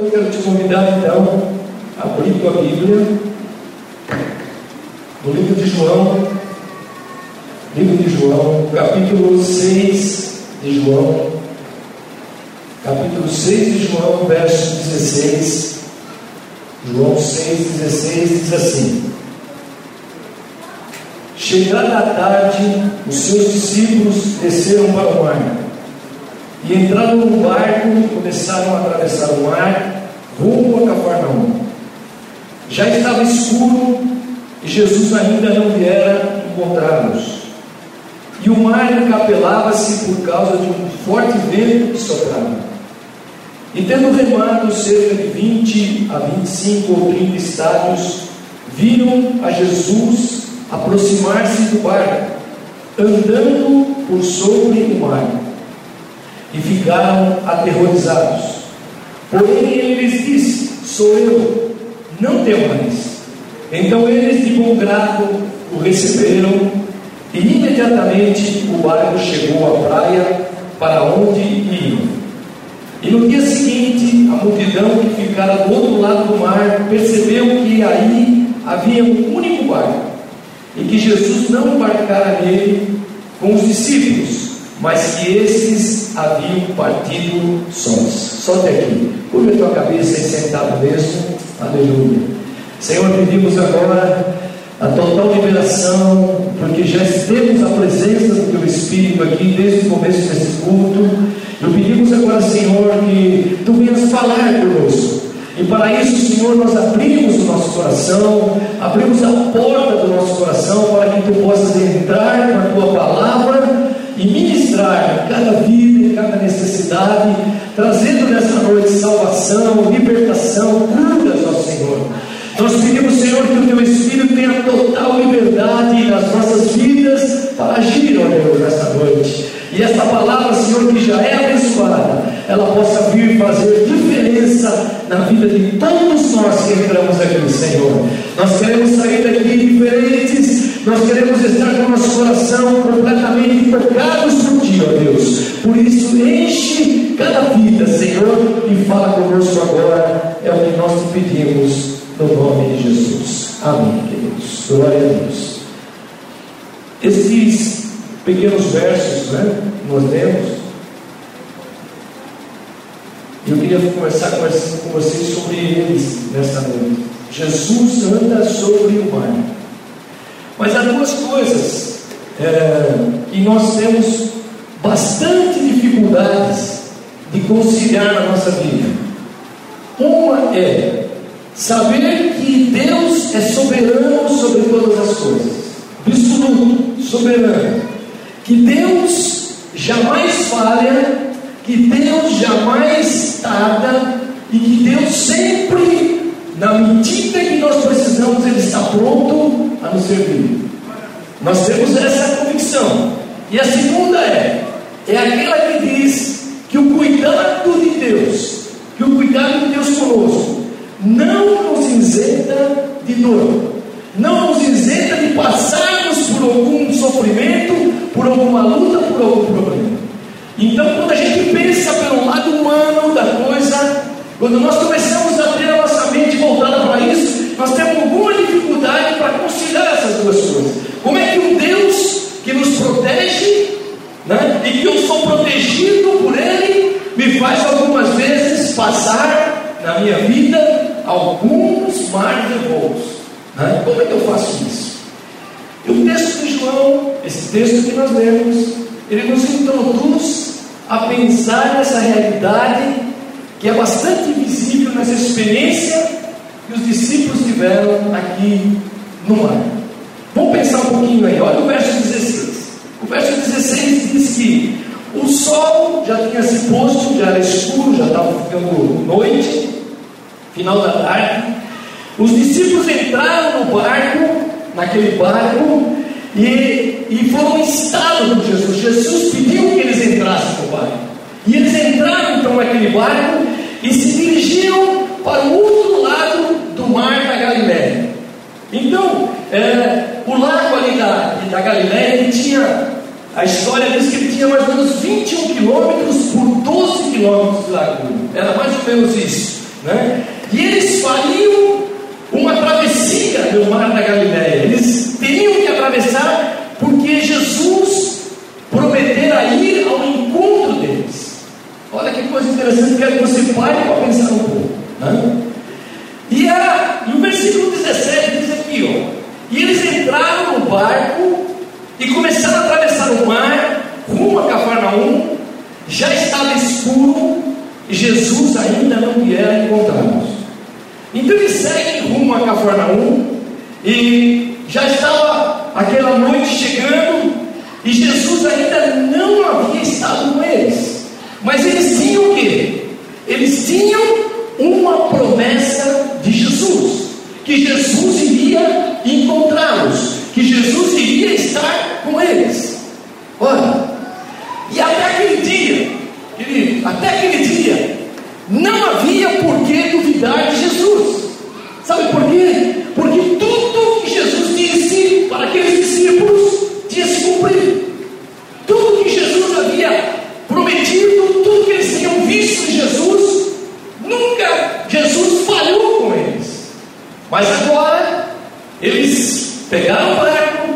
eu quero te convidar então a abrir tua Bíblia no livro de João, livro de João, capítulo 6 de João, capítulo 6 de João, verso 16. João 6,16 diz assim: Chegada a tarde, os seus discípulos desceram para o mar e entraram no barco começaram a atravessar o mar rumo a Cafarnaum. Já estava escuro e Jesus ainda não viera encontrá-los. E o mar encapelava-se por causa de um forte vento que soprava. E tendo remado cerca de 20 a 25 ou 30 estádios, viram a Jesus aproximar-se do barco, andando por sobre o mar, e ficaram aterrorizados. Porém ele lhes disse: Sou eu, não temais. Então eles de bom grado o receberam, e imediatamente o barco chegou à praia para onde iam. E no dia seguinte, a multidão que ficara do outro lado do mar percebeu que aí havia um único barco e que Jesus não embarcara nele com os discípulos, mas que esses haviam partido sós. Só até aqui. Curva a tua cabeça e sentado mesmo. Aleluia. Senhor, pedimos agora a total liberação, porque já temos a presença do Teu Espírito aqui desde o começo desse culto. E pedimos agora, Senhor, que Tu venhas falar conosco. E para isso, Senhor, nós abrimos o nosso coração, abrimos a porta do nosso coração para que Tu possas entrar com a Tua palavra e cada vida cada necessidade, trazendo nessa noite salvação, libertação, curas, nosso Senhor. Nós pedimos, Senhor, que o Teu Espírito tenha total liberdade nas nossas vidas para agir, ó Deus, nesta noite. E esta palavra, Senhor, que já é abençoada, ela possa vir fazer diferença na vida de todos nós que entramos aqui, Senhor. Nós queremos sair daqui diferentes, nós queremos estar com o nosso coração completamente tocados por Ti, ó Deus. Por isso, enche cada vida, Senhor, e fala conosco agora. É o que nós te pedimos no nome de Jesus. Amém, queridos. Glória a Deus. Esses pequenos versos, né? Nós lemos. Eu queria conversar com vocês sobre eles nesta noite. Jesus anda sobre o mar. Mas há duas coisas é, que nós temos bastante dificuldades de conciliar na nossa vida. Uma é Saber que Deus é soberano sobre todas as coisas, absoluto, soberano. Que Deus jamais falha, que Deus jamais tarda e que Deus sempre, na medida que nós precisamos, Ele está pronto nos servir. Nós temos essa convicção. E a segunda é, é aquela que diz que o cuidado de Deus, que o cuidado de Deus conosco, não nos isenta de dor, não nos isenta de passarmos por algum sofrimento, por alguma luta, por algum problema. Então, quando a gente pensa pelo lado humano da coisa, quando nós começamos a ter a nossa mente voltada para isso, nós temos alguma dificuldade para conciliar essas duas coisas. Como é que um Deus que nos protege, né, e que eu sou protegido por Ele, me faz algumas vezes passar na minha vida alguns mares revoltos. Né? Como é que eu faço isso? E o texto de João, esse texto que nós lemos, ele nos introduz a pensar nessa realidade que é bastante visível nessa experiência que os discípulos tiveram aqui no mar. Vamos pensar um pouquinho aí, olha o verso 16. O verso 16 diz que o sol já tinha se posto, já era escuro, já estava ficando noite, final da tarde, os discípulos entraram no barco, naquele barco, e, e foram instados por Jesus. Jesus pediu que eles entrassem no barco. E eles entraram então naquele barco e se dirigiram para o outro lado do mar da Galiléia. Então, é, o lago ali da, da Galiléia, ele tinha, a história diz que ele tinha mais ou menos 21 quilômetros por 12 quilômetros de largura. Era mais ou menos isso. Né? E eles fariam uma travessia do mar da Galileia. Eles teriam que atravessar porque Jesus prometera ir ao encontro deles. Olha que coisa interessante, quero que você pare para pensar um pouco. Né? E, a, e o versículo 17 ó, e eles entraram no barco e começaram a atravessar o mar rumo a Cafarnaum. Já estava escuro e Jesus ainda não viera encontrá-los. Então eles seguem rumo a Cafarnaum e já estava aquela noite chegando e Jesus ainda não havia estado com eles. Mas eles tinham o quê? Eles tinham uma promessa de Jesus, que Jesus iria encontrá-los, que Jesus iria estar com eles. Olha, e até aquele dia, querido, até aquele dia, não havia por que duvidar de Jesus. Sabe por quê? Porque tudo que Jesus disse para aqueles discípulos tinha se cumprido. Tudo que Jesus havia prometido, tudo que eles tinham visto em Jesus, nunca Jesus falhou com eles. Mas agora, eles pegaram o barco,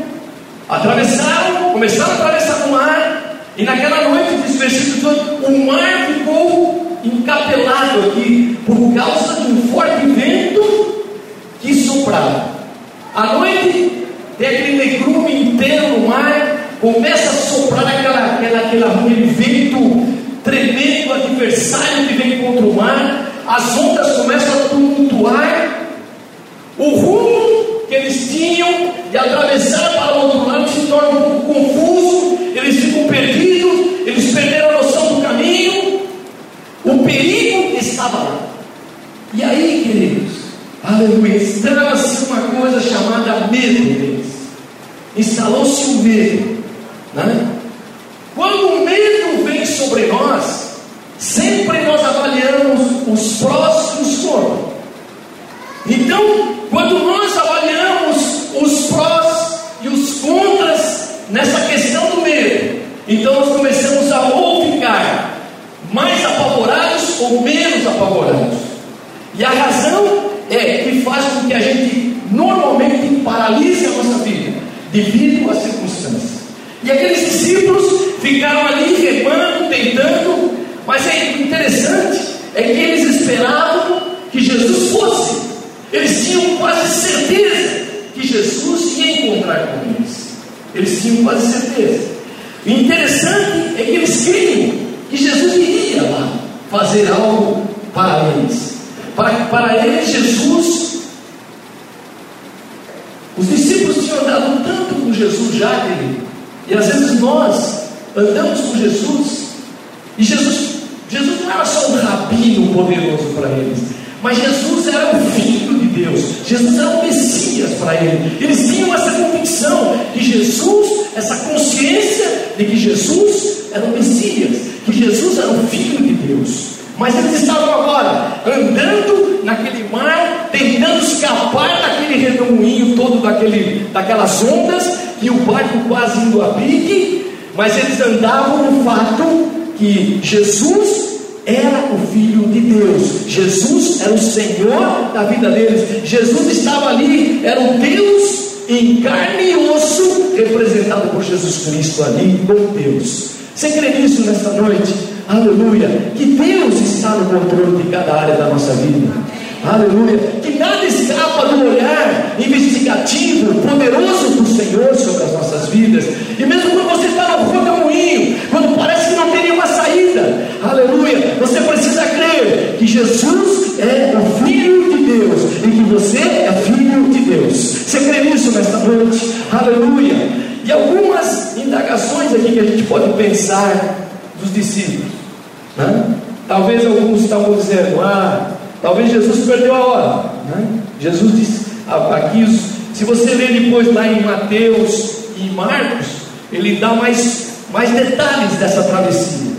atravessaram, começaram a atravessar o mar, e naquela noite, diz o versículo 18, o mar ficou encapelado aqui por causa de um forte vento que soprava. À noite, tem aquele negrume inteiro no mar, começa a soprar aquela, aquela, aquela, aquele vento tremendo, adversário que vem contra o mar, as ondas começam a tumultuar, o rumo que eles tinham de atravessar para o outro lado se torna um pouco confuso, eles ficam perdidos, eles perderam a noção do caminho, o perigo estava lá. E aí, queridos, aleluia, instalava-se uma coisa chamada medo deles. Instalou-se o medo. Né? Quando o medo vem sobre nós, sempre nós avaliamos os prós e os contras. Então, quando nós avaliamos os prós e os contras nessa questão do medo, então nós começamos a ou ficar mais apavorados ou menos apavorados. E a razão é que faz com que a gente normalmente paralise a nossa vida devido às circunstâncias. E aqueles discípulos ficaram ali remando, tentando, mas é interessante é que eles esperavam que Jesus fosse. Eles tinham quase certeza que Jesus ia encontrar com eles. Eles tinham quase certeza. O interessante é que eles criam que Jesus iria lá fazer algo para eles. Para, para eles, Jesus, os discípulos tinham andado tanto com Jesus já, querido, e às vezes nós andamos com Jesus, e Jesus, Jesus não era só um rabino poderoso para eles, mas Jesus era o Filho de Deus, Jesus era o Messias para eles. Eles tinham essa convicção que Jesus, essa consciência de que Jesus era o Messias, que Jesus era o Filho de Deus. Mas eles estavam agora andando naquele mar, tentando escapar daquele redemoinho todo, daquele, daquelas ondas, e o barco quase indo a pique, mas eles andavam no fato que Jesus era o Filho de Deus, Jesus era o Senhor da vida deles, Jesus estava ali, era o Deus em carne e osso, representado por Jesus Cristo ali, com Deus. Você crê nisso nesta noite? Aleluia. Que Deus está no controle de cada área da nossa vida. Aleluia. Que nada escapa do olhar investigativo, poderoso do Senhor sobre as nossas vidas. E mesmo quando você está no rodemoinho, quando parece que não tem nenhuma saída, aleluia, você precisa crer que Jesus é o Filho de Deus e que você é filho de Deus. Você crê nisso nesta noite? Aleluia. E algumas indagações aqui que a gente pode pensar dos discípulos. Né? Talvez alguns estavam dizendo, ah, talvez Jesus perdeu a hora. Né? Jesus disse, aqui, se você ler depois lá em Mateus e Marcos, ele dá mais, mais detalhes dessa travessia.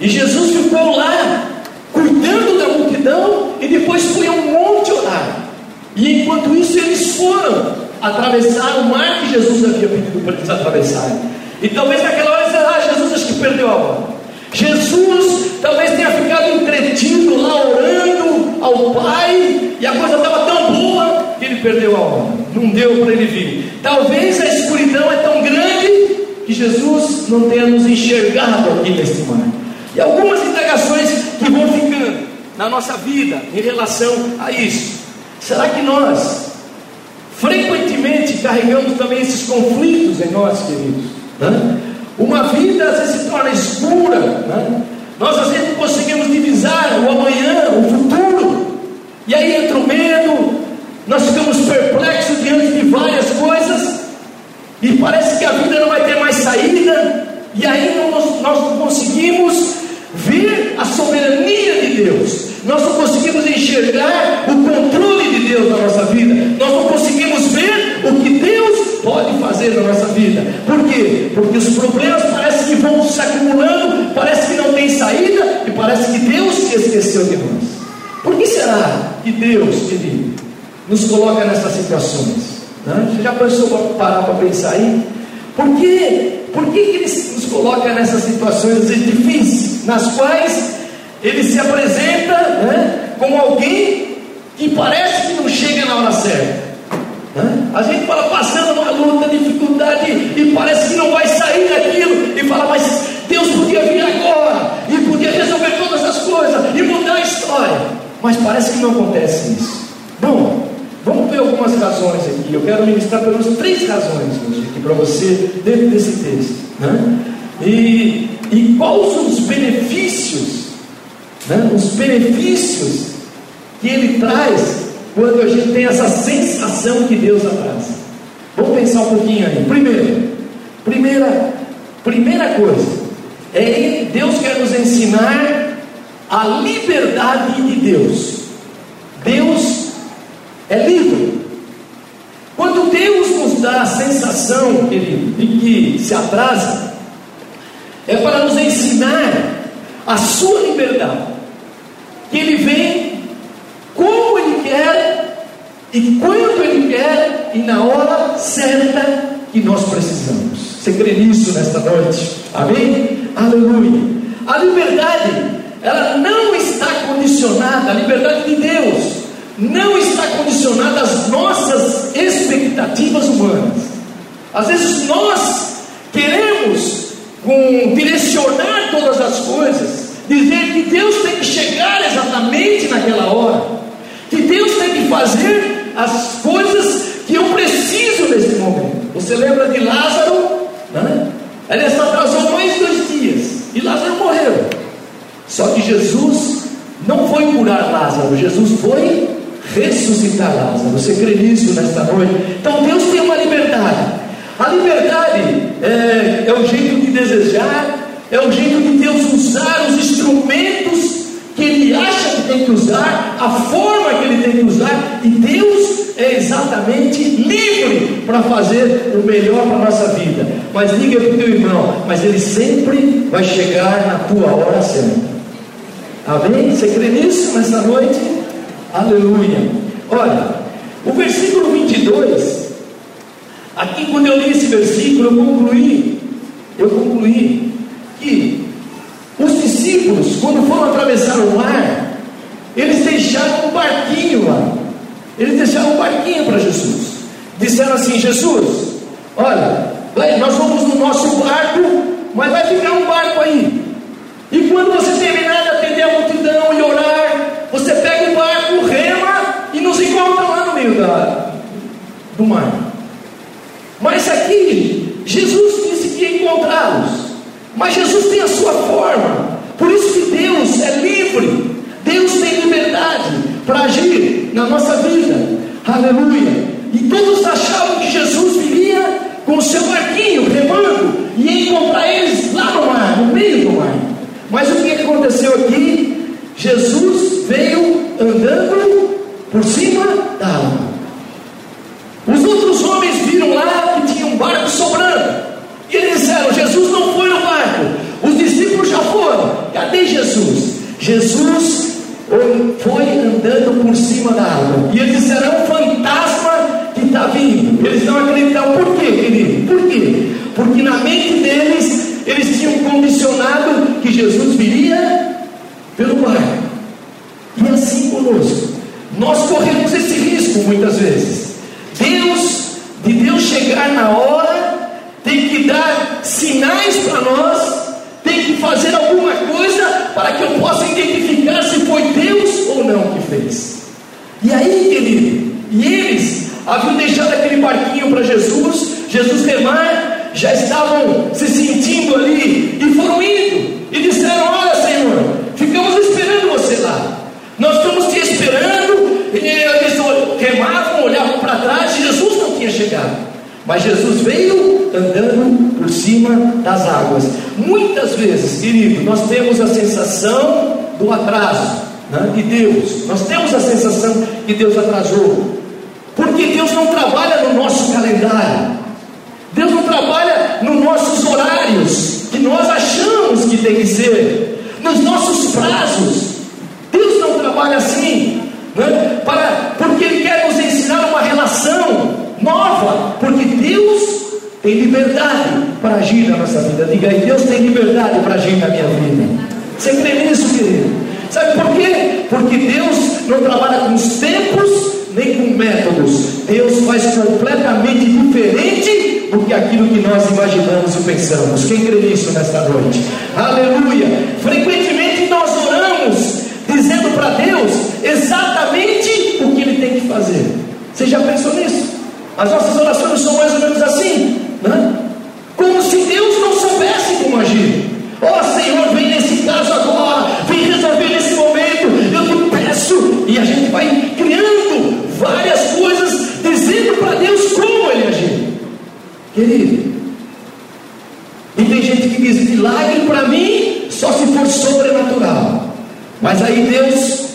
E Jesus ficou lá, cuidando da multidão, e depois foi a um monte orar. E enquanto isso, eles foram atravessar o mar que Jesus havia pedido para eles atravessarem. E talvez naquela hora eles ah, Jesus acho que perdeu a hora. Jesus talvez tenha ficado entretido lá orando, ao Pai e a coisa estava tão boa que ele perdeu a onda. Não deu para ele vir. Talvez a escuridão é tão grande que Jesus não tenha nos enxergado aqui neste mar. E algumas indagações que vão ficando na nossa vida em relação a isso. Será que nós frequentemente carregamos também esses conflitos em nós, queridos? Né? Uma vida às vezes se torna escura, né? nós às vezes não conseguimos divisar o amanhã, o futuro, e aí entra o medo, nós ficamos perplexos diante de várias coisas, e parece que a vida não vai ter mais saída, e aí nós, nós não conseguimos ver a soberania de Deus, nós não conseguimos enxergar o controle de Deus na nossa vida, nós não conseguimos ver o que Deus pode fazer na nossa vida. Por quê? Porque os problemas parecem que vão se acumulando, parece que não tem saída e parece que Deus se esqueceu de nós. Por que será que Deus, querido, nos coloca nessas situações? Né? Você já pensou para parar para pensar aí? Por que, por que, que Ele nos coloca nessas situações difíceis, nas quais Ele se apresenta né, como alguém que parece que não chega na hora certa? Né? A gente fala passando uma luta, dificuldade, e parece que não vai sair daquilo, e fala, mas Deus podia vir agora, e podia resolver todas as coisas, e mudar a história. Mas parece que não acontece isso. Bom, Vamos ver algumas razões aqui. Eu quero ministrar pelas três razões hoje aqui para você dentro desse texto. Né? E, e quais os benefícios, né? os benefícios que ele traz quando a gente tem essa sensação que Deus abraça. Vamos pensar um pouquinho aí. Primeiro, primeira, primeira coisa, é Deus quer nos ensinar a liberdade de Deus. Deus é livre. Quando Deus nos dá a sensação, querido, de que se atrasa, é para nos ensinar a sua liberdade. Que Ele vem como Ele quer e quando Ele quer e na hora certa que nós precisamos. Você crê nisso nesta noite? Amém? Aleluia. A liberdade, ela não está condicionada, a liberdade de Deus não está condicionada às nossas expectativas humanas. Às vezes nós queremos com, direcionar todas as coisas, dizer que Deus tem que chegar exatamente naquela hora, que Deus tem que fazer as coisas que eu preciso nesse momento. Você lembra de Lázaro? Né? Ele só atrasou mais dois dias e Lázaro morreu. Só que Jesus não foi curar Lázaro, Jesus foi ressuscitar Lázaro. Você crê nisso nesta noite? Então Deus tem uma liberdade. A liberdade é, é o jeito de desejar, é o jeito de Deus usar os instrumentos que Ele acha que tem que usar, a forma que Ele tem que usar, e Deus é exatamente livre para fazer o melhor para a nossa vida. Mas diga para o teu irmão, mas Ele sempre vai chegar na tua hora certa. Amém? Você crê nisso nessa noite? Aleluia. Olha, o versículo 22, aqui quando eu li esse versículo, eu concluí, eu concluí que os discípulos, quando foram atravessar o mar, eles deixaram um barquinho lá. Eles deixaram um barquinho para Jesus. Disseram assim: Jesus, olha, nós vamos no nosso barco, mas vai ficar um barco aí. E quando você terminar de atender a multidão e orar, você pega o barco, rema e nos encontra lá no meio da, do mar. Mas aqui, Jesus disse que ia encontrá-los. Mas Jesus tem a sua forma. Por isso que Deus é livre. Deus tem liberdade para agir na nossa vida. Aleluia. E todos achavam que Jesus viria com o seu barquinho remando e ia encontrar eles lá no mar, no meio do mar. Mas o que aconteceu aqui? Jesus veio andando por cima da água. Os outros homens viram lá que tinha um barco sobrando. E eles disseram: Jesus não foi no barco. Os discípulos já foram. Cadê Jesus? Jesus cima da água. E eles disseram: é um fantasma que está vindo. Eles não acreditaram. Por quê, querido? Por quê? Porque na mente deles eles tinham condicionado que Jesus viria pelo mar. E assim, conosco. Nós corremos esse risco muitas vezes. Deus, de Deus chegar na hora, tem que dar sinais para nós, tem que fazer alguma coisa para que eu possa identificar se foi Deus ou não que fez. E aí, querido, e eles haviam deixado aquele barquinho para Jesus, Jesus remar, já estavam se sentindo ali e foram indo e disseram: Olha, Senhor, ficamos esperando você lá. Nós estamos te esperando. E eles remavam, olhavam para trás e Jesus não tinha chegado. Mas Jesus veio andando por cima das águas. Muitas vezes, querido, nós temos a sensação do atraso né, de Deus. Nós temos a sensação que Deus atrasou. Porque Deus não trabalha no nosso calendário. Deus não trabalha nos nossos horários, que nós achamos que tem que ser, nos nossos prazos. Deus não trabalha assim, né? Para, porque Ele quer nos ensinar uma relação nova, porque Deus tem liberdade para agir na nossa vida. Diga aí, Deus tem liberdade para agir na minha vida. Você crê nisso, querido? Sabe por quê? Porque Deus não trabalha com os tempos nem com métodos. Deus faz completamente diferente do que aquilo que nós imaginamos e pensamos. Quem crê nisso nesta noite? Aleluia! Frequentemente nós oramos dizendo para Deus exatamente o que Ele tem que fazer. Você já pensou nisso? As nossas orações são mais ou menos assim, né? como se Deus não soubesse como agir. Ó oh, Senhor, vem nesse caso agora, vem resolver nesse momento, eu te peço, e a gente vai criando várias coisas, dizendo para Deus como Ele agir. Querido, e tem gente que diz: milagre para mim só se for sobrenatural. Mas aí Deus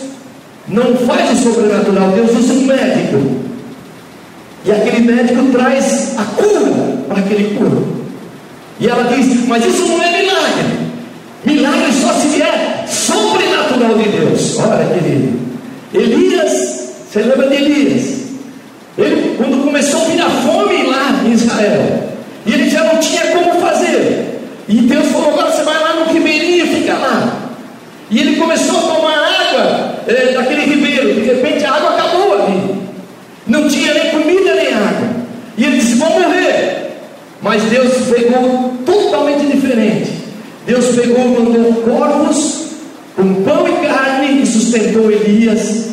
não faz o sobrenatural, Deus usa um médico. E aquele médico traz a cura para aquele corpo. E ela diz: Mas isso não é milagre. Milagre só se é sobrenatural de Deus. Olha, querido. Elias, você lembra de Elias? Ele, quando começou a vir a fome lá em Israel, e ele já não tinha como fazer. E Deus falou: Agora você vai lá no ribeirinho e fica lá. E ele começou a tomar água é, daquele ribeiro. De repente a água acabou ali. Não tinha nem comida nem água. E ele disse: Vou morrer. Mas Deus pegou totalmente diferente. Deus pegou, mandou corvos com pão e carne e sustentou Elias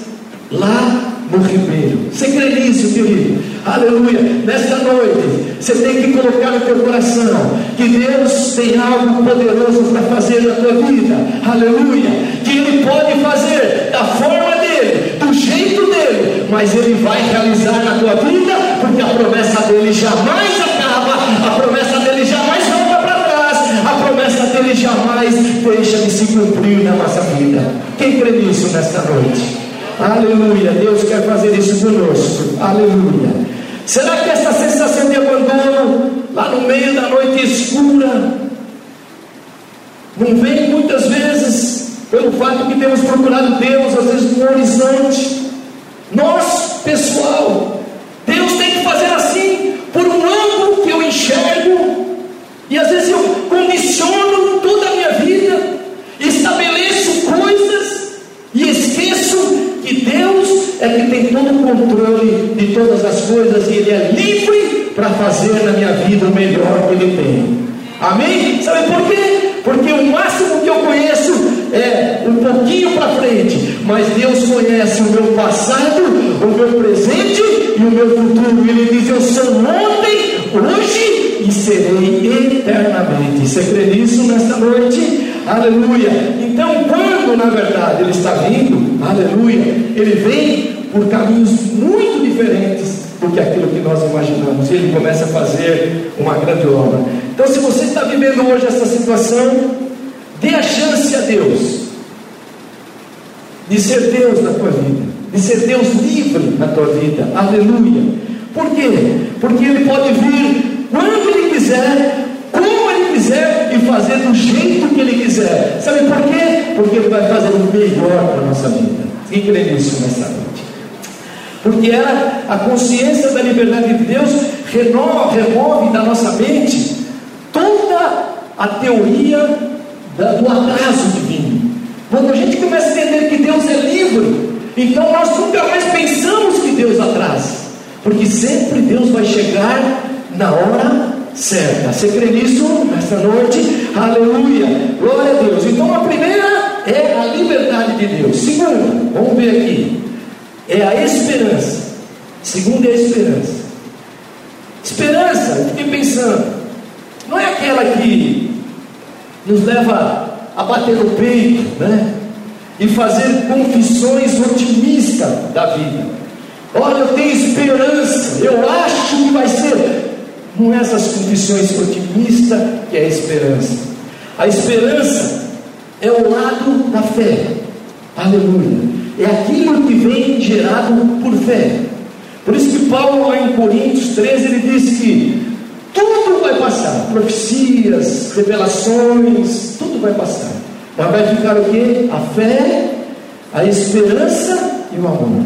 lá no ribeiro. Você crê nisso, querido? Aleluia. Nesta noite, você tem que colocar no teu coração que Deus tem algo poderoso para fazer na tua vida. Aleluia. Que Ele pode fazer da forma dele, do jeito dele, mas Ele vai realizar na tua vida, porque a promessa dele jamais acaba, a promessa dele jamais volta para trás, a promessa dele jamais deixa de se cumprir na nossa vida. Quem crê nisso nesta noite? Aleluia. Deus quer fazer isso conosco. Aleluia. Será que essa sensação de abandono, lá no meio da noite escura, não vem muitas vezes pelo fato que temos procurado Deus, às vezes no horizonte? Nós, pessoal, Deus tem que fazer assim, por um ângulo que eu enxergo, e às vezes eu condiciono toda a minha vida, estabeleço coisas e esqueço que Deus é que tem todo o controle de todas as coisas e Ele é livre para fazer na minha vida o melhor que Ele tem. Amém? Sabe por quê? Porque o máximo que eu conheço é um pouquinho para frente, mas Deus conhece o meu passado, o meu presente e o meu futuro. Ele diz: Eu sou ontem, hoje e serei eternamente. Você crê nisso nesta noite? Aleluia. Então, quando na verdade ele está vindo, aleluia, ele vem por caminhos muito diferentes do que aquilo que nós imaginamos. E ele começa a fazer uma grande obra. Então, se você está vivendo hoje essa situação, dê a chance a Deus de ser Deus na tua vida, de ser Deus livre na tua vida. Aleluia. Por quê? Porque ele pode vir quando ele quiser, como ele quiser e fazer do jeito que ele quiser. Sabe por quê? Porque ele vai fazer o melhor para a nossa vida. Quem crê nisso nessa? Porque ela, a consciência da liberdade de Deus renova, remove da nossa mente toda a teoria da, do atraso divino. Quando a gente começa a entender que Deus é livre, Então nós nunca mais pensamos que Deus atrasa, porque sempre Deus vai chegar na hora certa. Você crê nisso nesta noite? Aleluia! Glória a Deus. Então a primeira é a liberdade de Deus. Segunda, vamos ver aqui, é a esperança. Segunda é a esperança. Esperança, eu fiquei pensando, não é aquela que nos leva a bater no peito, né? E fazer confissões otimistas da vida. Olha, eu tenho esperança, eu acho que vai ser. Não é essas condições otimistas que é a esperança. A esperança é o lado da fé. Aleluia. É aquilo que vem gerado por fé. Por isso que Paulo, lá em Coríntios 13, ele diz que tudo vai passar, profecias, revelações, tudo vai passar. Mas vai ficar o que? A fé, a esperança e o amor.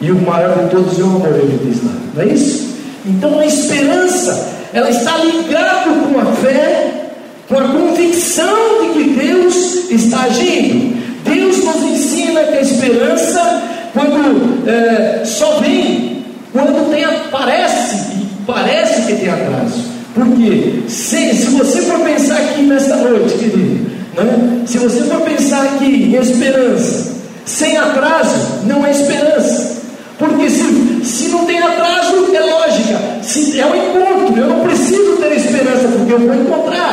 E o maior de todos é o amor, ele diz lá. Não é isso? Então a esperança, ela está ligada com a fé, com a convicção de que Deus está agindo. Nos ensina que a esperança, quando é, só vem, quando tem, parece, e parece que tem atraso. Porque se, se você for pensar aqui nesta noite, querido, né? se você for pensar aqui em esperança, sem atraso, não é esperança. Porque se, se não tem atraso, é lógica. Se é um encontro, eu não preciso ter esperança, porque eu vou encontrar.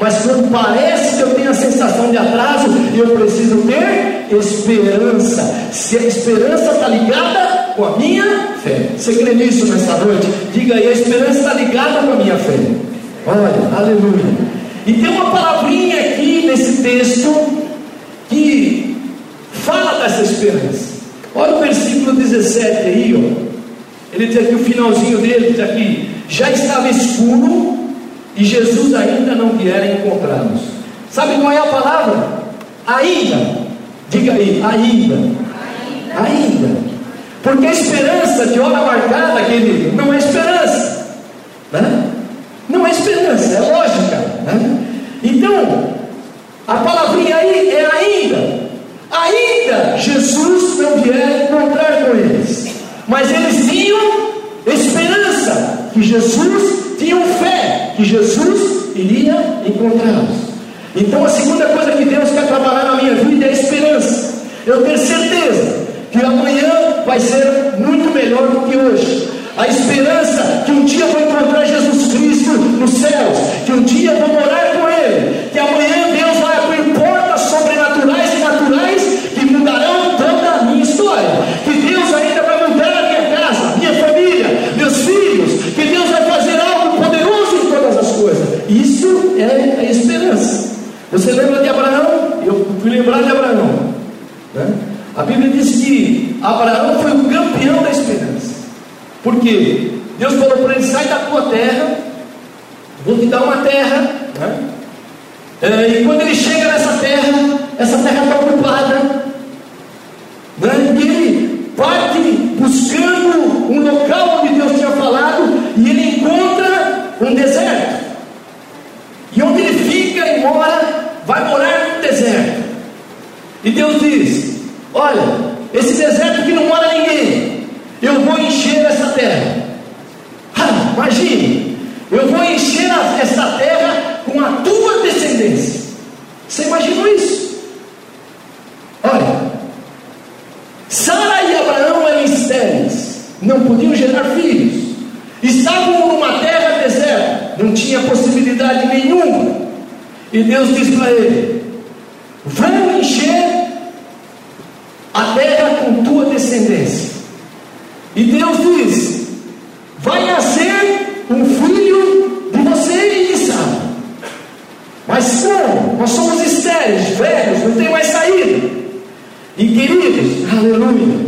Mas quando parece que eu tenho a sensação de atraso, eu preciso ter esperança. Se a esperança está ligada com a minha fé. Você crê nisso nessa noite? Diga aí, a esperança está ligada com a minha fé. Olha, aleluia. E tem uma palavrinha aqui nesse texto que fala dessa esperança. Olha o versículo 17 aí, ó. Ele diz aqui o finalzinho dele, diz aqui, já estava escuro e Jesus ainda não viera encontrá-los. Sabe qual é a palavra? Ainda. Diga aí, ainda. Ainda. ainda. Porque a esperança de hora marcada, querido, não é esperança. Né? Não é esperança, é lógica. Né? Então, a palavrinha aí é ainda ainda Jesus não vier encontrar com eles. Mas eles tinham esperança que Jesus, tinham fé que Jesus iria encontrá-los. Então a segunda coisa que Deus quer trabalhar na minha vida é a esperança. Eu tenho certeza que amanhã vai ser muito melhor do que hoje. A esperança que um dia vou encontrar Jesus Cristo nos céus, que um dia vou morar com Ele, que amanhã Você lembra de Abraão? Eu fui lembrar de Abraão. Né? A Bíblia diz que Abraão foi o campeão da esperança. Por quê? Deus falou para ele: sai da tua terra, vou te dar uma terra. Né? É, e quando ele chega nessa terra, essa terra está ocupada, né? E ele parte buscando um local onde Deus tinha falado e ele encontra um deserto. E onde ele fica e mora, vai morar no deserto. E Deus diz: Olha, esse deserto que não mora ninguém, eu vou encher essa terra. Ah, imagine, eu vou encher essa terra com a tua descendência. Você imaginou isso? Olha, Sara e Abraão eram estéreis, não podiam gerar filhos, estavam numa terra deserta, não tinha possibilidade nenhuma. E Para ele: Vou encher a terra com tua descendência. E Deus diz: Vai nascer um filho de você e de Sara. Mas como? Nós somos estéreis, velhos, não tem mais saída. E queridos, aleluia,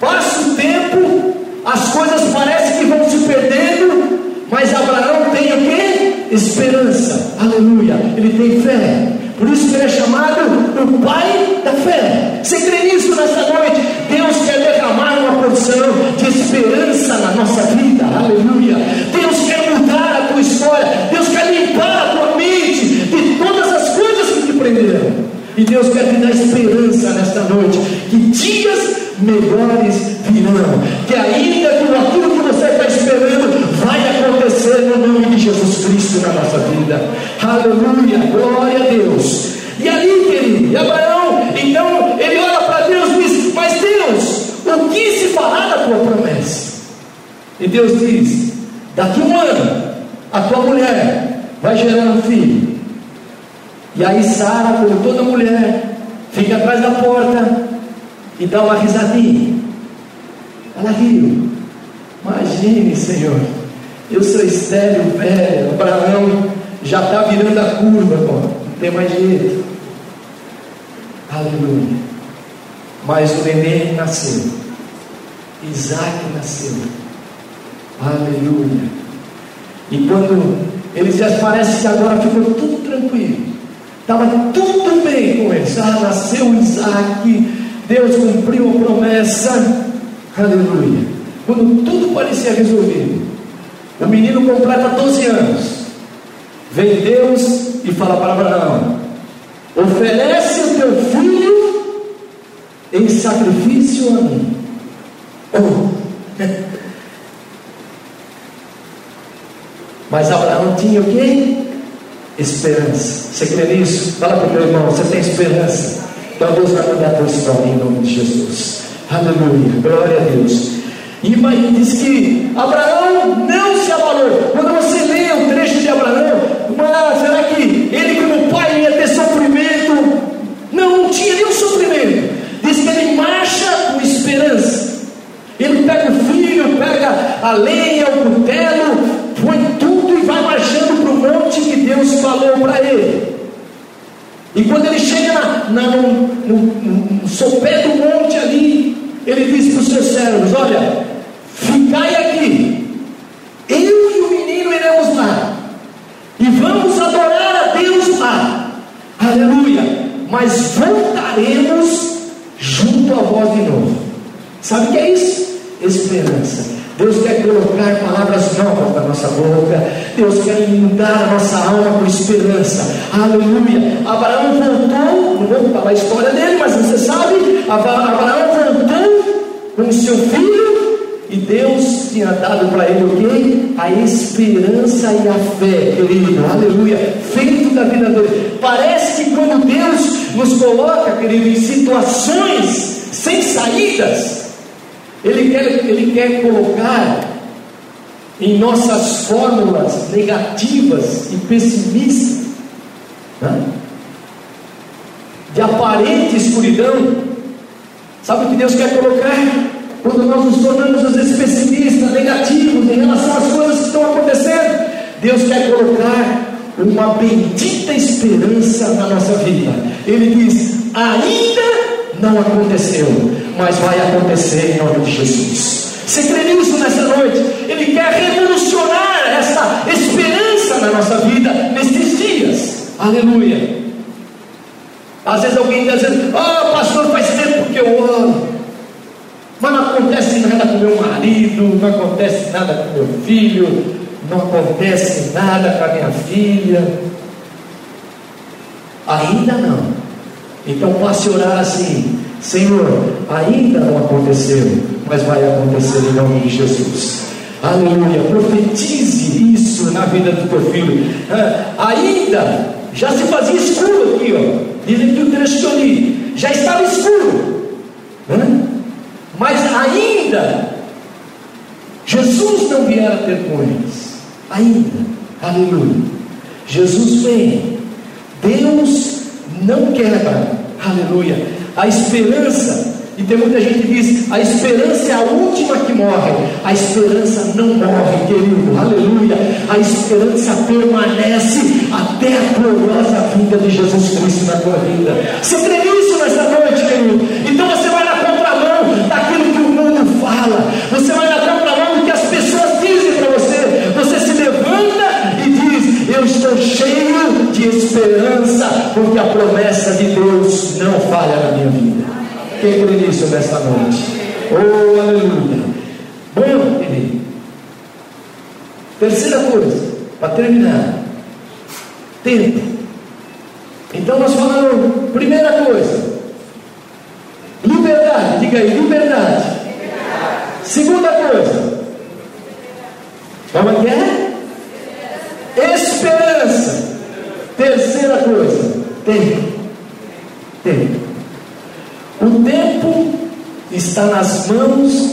passa o tempo, as coisas parecem que vão se perdendo, mas Abraão tem o que? Esperança, aleluia, ele tem fé. Por isso que ele é chamado o pai da fé. Você crê nisso nessa noite? Deus quer derramar uma porção de esperança na nossa vida, aleluia. Deus quer mudar a tua história, Deus quer limpar a tua mente de todas as coisas que te prenderam. E Deus quer te dar esperança nesta noite. Que dias melhores virão. Que ainda que aquilo que você está esperando vai acontecer no nome de Jesus Cristo na nossa vida. Aleluia, glória a Deus. E ali, querido, Abraão, então ele olha para Deus e diz: Mas Deus, o que se fará da tua promessa? E Deus diz: Daqui um ano, a tua mulher vai gerar um filho. E aí Sara, como toda mulher, fica atrás da porta e dá uma risadinha. Ela riu. Imagine, Senhor, eu sou estéreo, velho, Abraão já está virando a curva, não tem mais jeito. Aleluia. Mas o neném nasceu. Isaac nasceu. Aleluia. E quando eles parece que agora ficou tudo tranquilo. Estava tudo bem com. Ah, nasceu Isaac, Deus cumpriu a promessa. Aleluia. Quando tudo parecia resolvido, o menino completa 12 anos. Vem Deus e fala para Abraão: oferece o teu filho em sacrifício a mim. Oh. Mas Abraão tinha o quê? Esperança. Você crê nisso? Fala para o meu irmão, você tem esperança. Então Deus vai mandar Deus para mim em nome de Jesus. Aleluia. Glória a Deus. E diz que Abraão não se abalou. Quando você lê o trecho de Abraão, mas será que ele, como pai, ia ter sofrimento? Não, não tinha nenhum sofrimento. Diz que ele marcha com esperança. Ele pega o filho, pega a lenha, o cutelo, põe tudo vai marchando para o monte que Deus falou para ele. E quando ele chega na, na, no, no, no sopé do monte ali, ele diz para os seus servos: Olha, ficai aqui, eu e o menino iremos lá, e vamos adorar a Deus lá, aleluia, mas voltaremos junto a vós de novo. Sabe o que é isso? Esperança. Deus quer colocar palavras novas na nossa boca. Deus quer inundar a nossa alma com esperança. Aleluia. Abraão voltou, não vou falar a história dele, mas você sabe, Abraão voltou com seu filho. E Deus tinha dado para ele o quê? A esperança e a fé, querido, aleluia, feito da vida dele. Parece que quando Deus nos coloca, querido, em situações sem saídas, ele quer, ele quer colocar em nossas fórmulas negativas e pessimistas, né? de aparente escuridão. Sabe o que Deus quer colocar? Quando nós nos tornamos às vezes pessimistas, negativos em relação às coisas que estão acontecendo, Deus quer colocar uma bendita esperança na nossa vida. Ele diz: ainda não aconteceu, mas vai acontecer em nome de Jesus. Você crê nisso nessa noite? Ele quer revolucionar essa esperança na nossa vida nestes dias. Aleluia. Às vezes alguém está dizendo, oh pastor, faz tempo que eu oro. Mas não acontece nada com meu marido, não acontece nada com meu filho, não acontece nada com a minha filha. Ainda não. Então passe a orar assim: Senhor, ainda não aconteceu, mas vai acontecer em nome de Jesus. Aleluia. Profetize isso na vida do teu filho. Ah, ainda já se fazia escuro aqui, ó. Dizem que o trecho já estava escuro. Mas ainda Jesus não viera ter com eles. Ainda. Aleluia. Jesus vem. Deus não quebra. Aleluia. A esperança, e tem muita gente que diz: a esperança é a última que morre. A esperança não morre, querido. Aleluia. A esperança permanece até a gloriosa vinda de Jesus Cristo na tua vida. Você crê nisso nessa noite, querido? Então você vai na contramão daquilo que o mundo fala. Você vai na contramão do que as pessoas dizem para você. Você se levanta e diz: Eu estou cheio de esperança, porque a promessa de Deus não falha na minha vida. Quem crê nisso nesta noite? Oh, aleluia. Bom, querido. Terceira coisa, para terminar: tempo. está nas mãos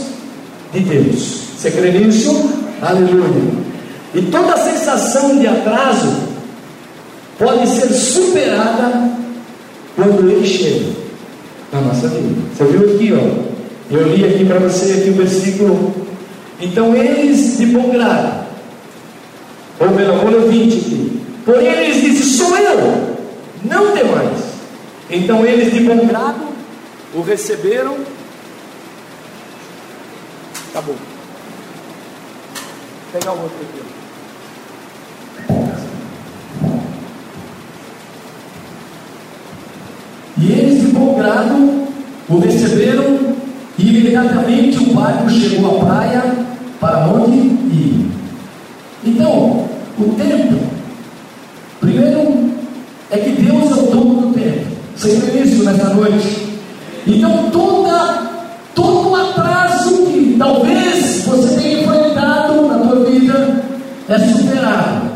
de Deus. Você crê nisso? Aleluia. E toda sensação de atraso pode ser superada quando ele chega na nossa vida. Você viu aqui, ó? Eu li aqui para você aqui o versículo. Então eles de bom grado, ou melhor, olha o 20 aqui. Porém eles dizem, sou eu, não demais. Então eles de bom grado o receberam Acabou. Vou pegar o outro aqui. E eles de bom grado o receberam e imediatamente o barco chegou à praia para onde ir. Então, o tempo, primeiro é que Deus é o dono do tempo. Você crê isso nessa noite? Então todo é superado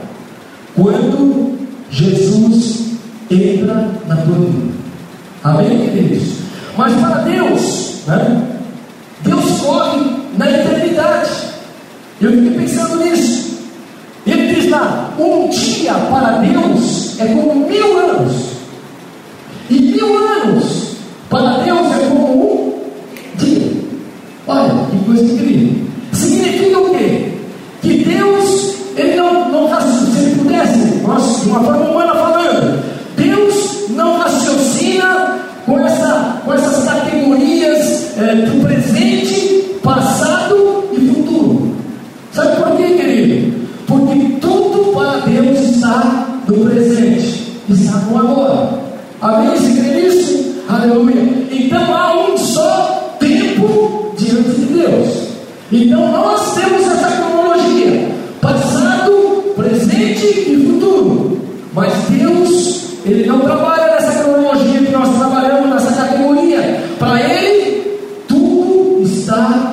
quando Jesus entra na tua vida. Amém, queridos? Mas para Deus, né?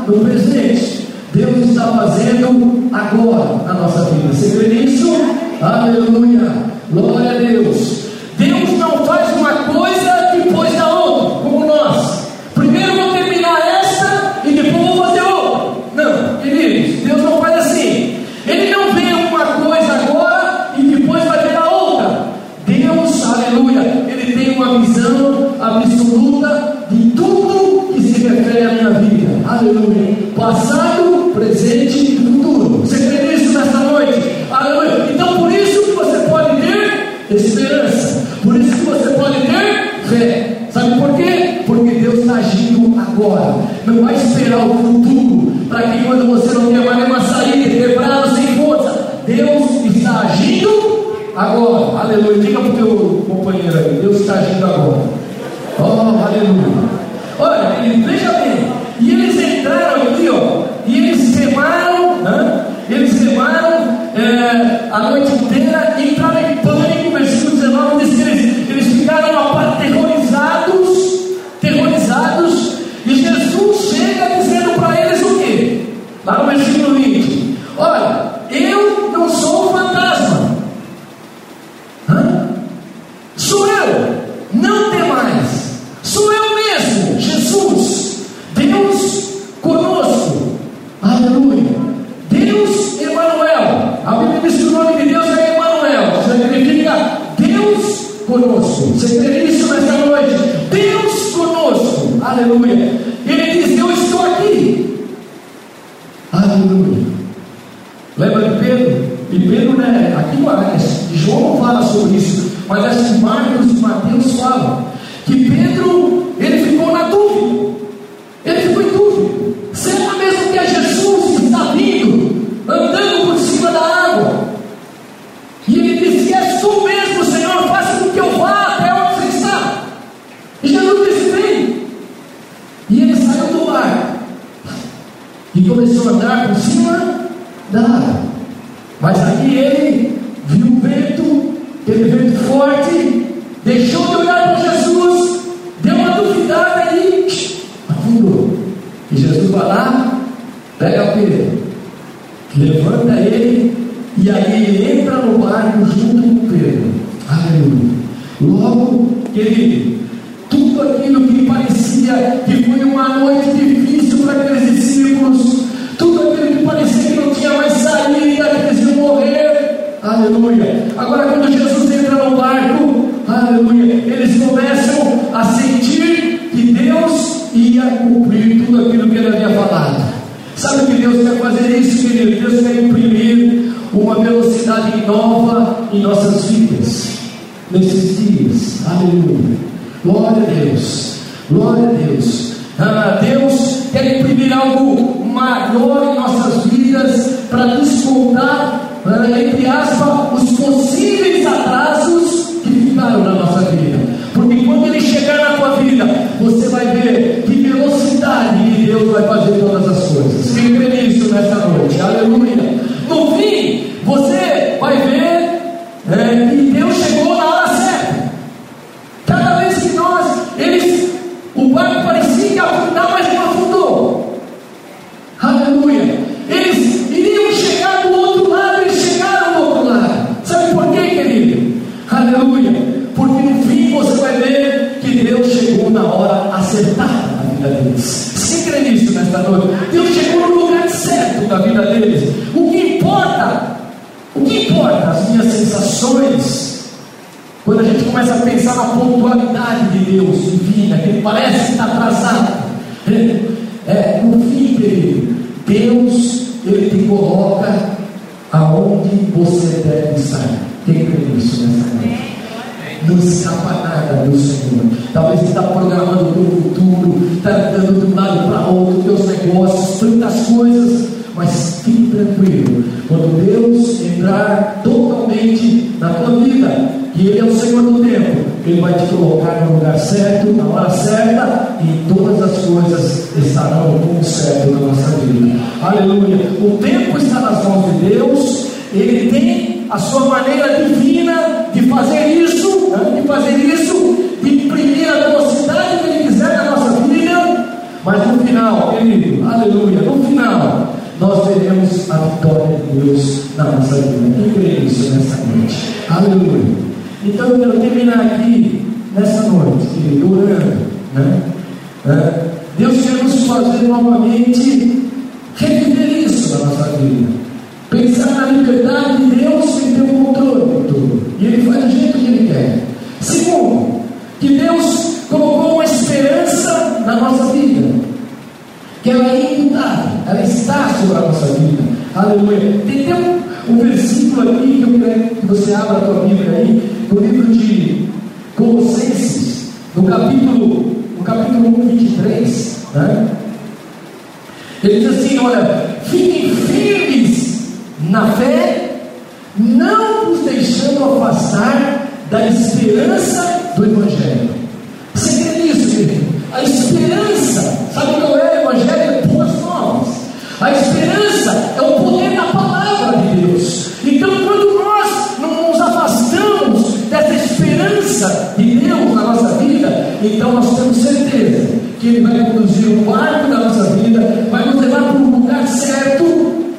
no presente. Deus está fazendo agora na nossa vida. Você crê nisso? Aleluia! Glória a Deus! Deus não faz uma coisa agora. Não vai esperar o futuro para que quando você não tem mais nenhuma saída, quebrado, sem força. Deus está agindo agora. Aleluia. Diga para o teu companheiro aí: Deus está agindo agora. não. Você? Nesses dias. Aleluia. Glória a Deus. Glória a Deus. Ah, Deus quer imprimir algo maior em nossas vidas para descontar, ah, entre aspas, os possíveis atrasos que ficaram na nossa vida. Porque quando Ele chegar na tua vida, você vai ver que velocidade Deus vai fazer todas as coisas. Quem crê nisso nessa noite? Aleluia. No fim, você vai ver é, que Deus chegou na hora certa. Cada vez que nós, eles, o barco parecia que afundar, mas não afundou. Aleluia. Eles iriam chegar do outro lado, eles chegaram do outro lado. Sabe por quê, querido? Aleluia. Porque no fim você vai ver que Deus chegou na hora acertada na vida deles. Você crê nisso nesta noite? Deus chegou no lugar certo da vida deles. O que importa? O que importa? As minhas sensações. Quando a gente começa a pensar na pontualidade de Deus divina, que ele parece que está atrasado. É, no fim, querido, Deus, Ele te coloca aonde você deve estar. Quem crê nisso nessa noite? Não escapa nada do Senhor. Talvez você está programando o teu futuro, está dando de um lado para outro, teus negócios, tantas coisas. Mas fique tranquilo, quando Deus entrar totalmente na tua vida, e Ele é o Senhor do tempo, Ele vai te no lugar certo, na hora certa, e todas as coisas estarão no ponto certo na nossa vida. Aleluia. O tempo está nas mãos de Deus, Ele tem a sua maneira divina de fazer isso, né? de fazer isso, de imprimir a velocidade que Ele quiser na nossa vida, mas no final, querido, aleluia, no final, nós veremos a vitória de Deus na nossa vida. Quem crê nisso nessa noite? Aleluia. Então eu quero terminar aqui nessa noite, querido, orando. Né? É, Deus quer nos fazer novamente reviver isso na nossa vida. Pensar na liberdade de Deus sem ter o controle de tudo. E Ele faz do jeito que Ele quer. Segundo, que Deus colocou uma esperança na nossa vida. Que ela é imutável, ela está sobre a nossa vida. Aleluia. Tem, tem um, um versículo aqui que eu quero que você abra a tua Bíblia aí, no livro de Colossenses, no capítulo, no capítulo 1, 23, né? Ele diz assim: olha, fiquem firmes na fé, não vos deixando afastar da esperança do Evangelho. Você crê nisso, querido? A esperança, sabe qual é o Evangelho? Boas novas. A esperança é o então nós temos certeza que Ele vai conduzir o barco da nossa vida, vai nos levar para um lugar certo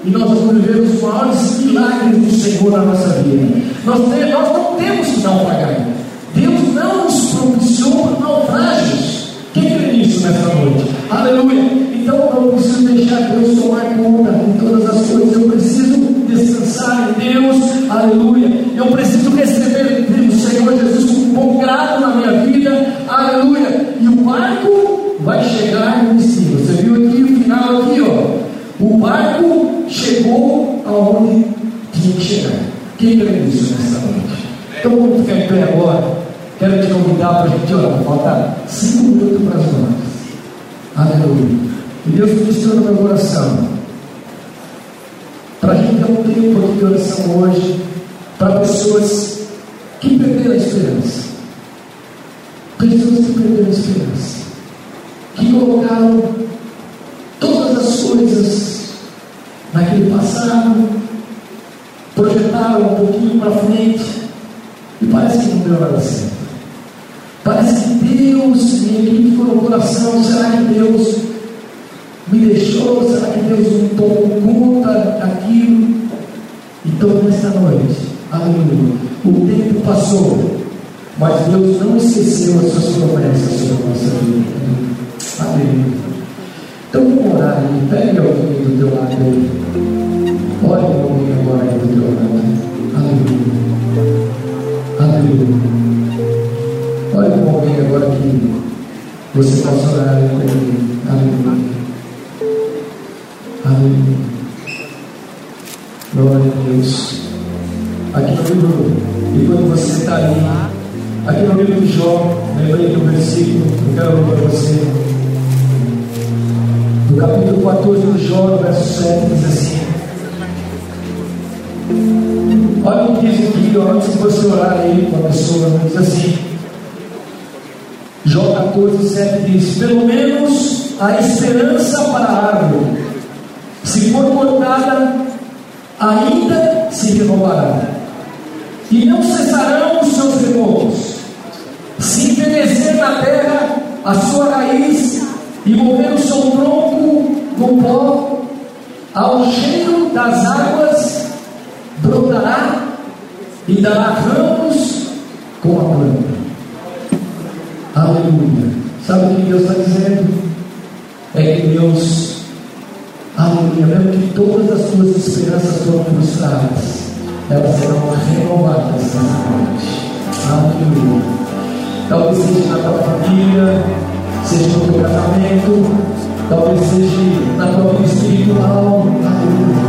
e nós vamos viver os maiores milagres do Senhor na nossa vida. Nós, nós não temos que naufragar. Deus não nos propiciou naufrágios. Quem crê nisso nessa noite? Aleluia. Então eu não preciso deixar Deus tomar conta de todas as coisas. Eu preciso descansar em Deus. Aleluia. Eu preciso receber do Senhor Jesus com um bom grado na minha vida. Quem nisso nessa noite? Então vamos ficar em pé agora. Quero te convidar para a gente orar. Falta cinco minutos para as horas. Aleluia. E Deus ministrou no meu coração. Para a gente ter um tempo aqui de oração hoje. Para pessoas que perderam a esperança. Pessoas que perderam a esperança. Que colocaram todas as coisas naquele passado. Projetaram um pouquinho para frente. E parece que não deu nada certo. Parece que Deus, e aqui ficou no coração, será que Deus me chorou? Será que Deus não tomou conta daquilo? Então, nesta noite, aleluia, o tempo passou, mas Deus não esqueceu as suas promessas sobre a nossa vida. Aleluia. Então vamos orar aí, pegue alguém do teu lado você possa orar com ele. Aleluia. Aleluia. Glória a Deus. Aqui no livro, e quando você está aí, aqui no livro de Jó, lembrei do versículo, eu quero ler para você. No capítulo 14 de Jó, no verso 7, diz assim. Olha o que diz aqui, antes de você orar aí com a pessoa, diz assim. Jó 14, 7 diz: Pelo menos a esperança para a árvore, se for cortada, ainda se renovará, e não cessarão os seus renovos. Se envelhecer na terra a sua raiz e mover o seu tronco no pó, ao cheiro das águas brotará e dará ramos com a planta. Sabe o que Deus está dizendo? É que Deus, aleluia, mesmo que todas as tuas esperanças foram frustradas, elas serão renovadas nessa noite. Aleluia. Talvez seja na tua família, seja no teu casamento, talvez seja na tua vida espiritual. Aleluia.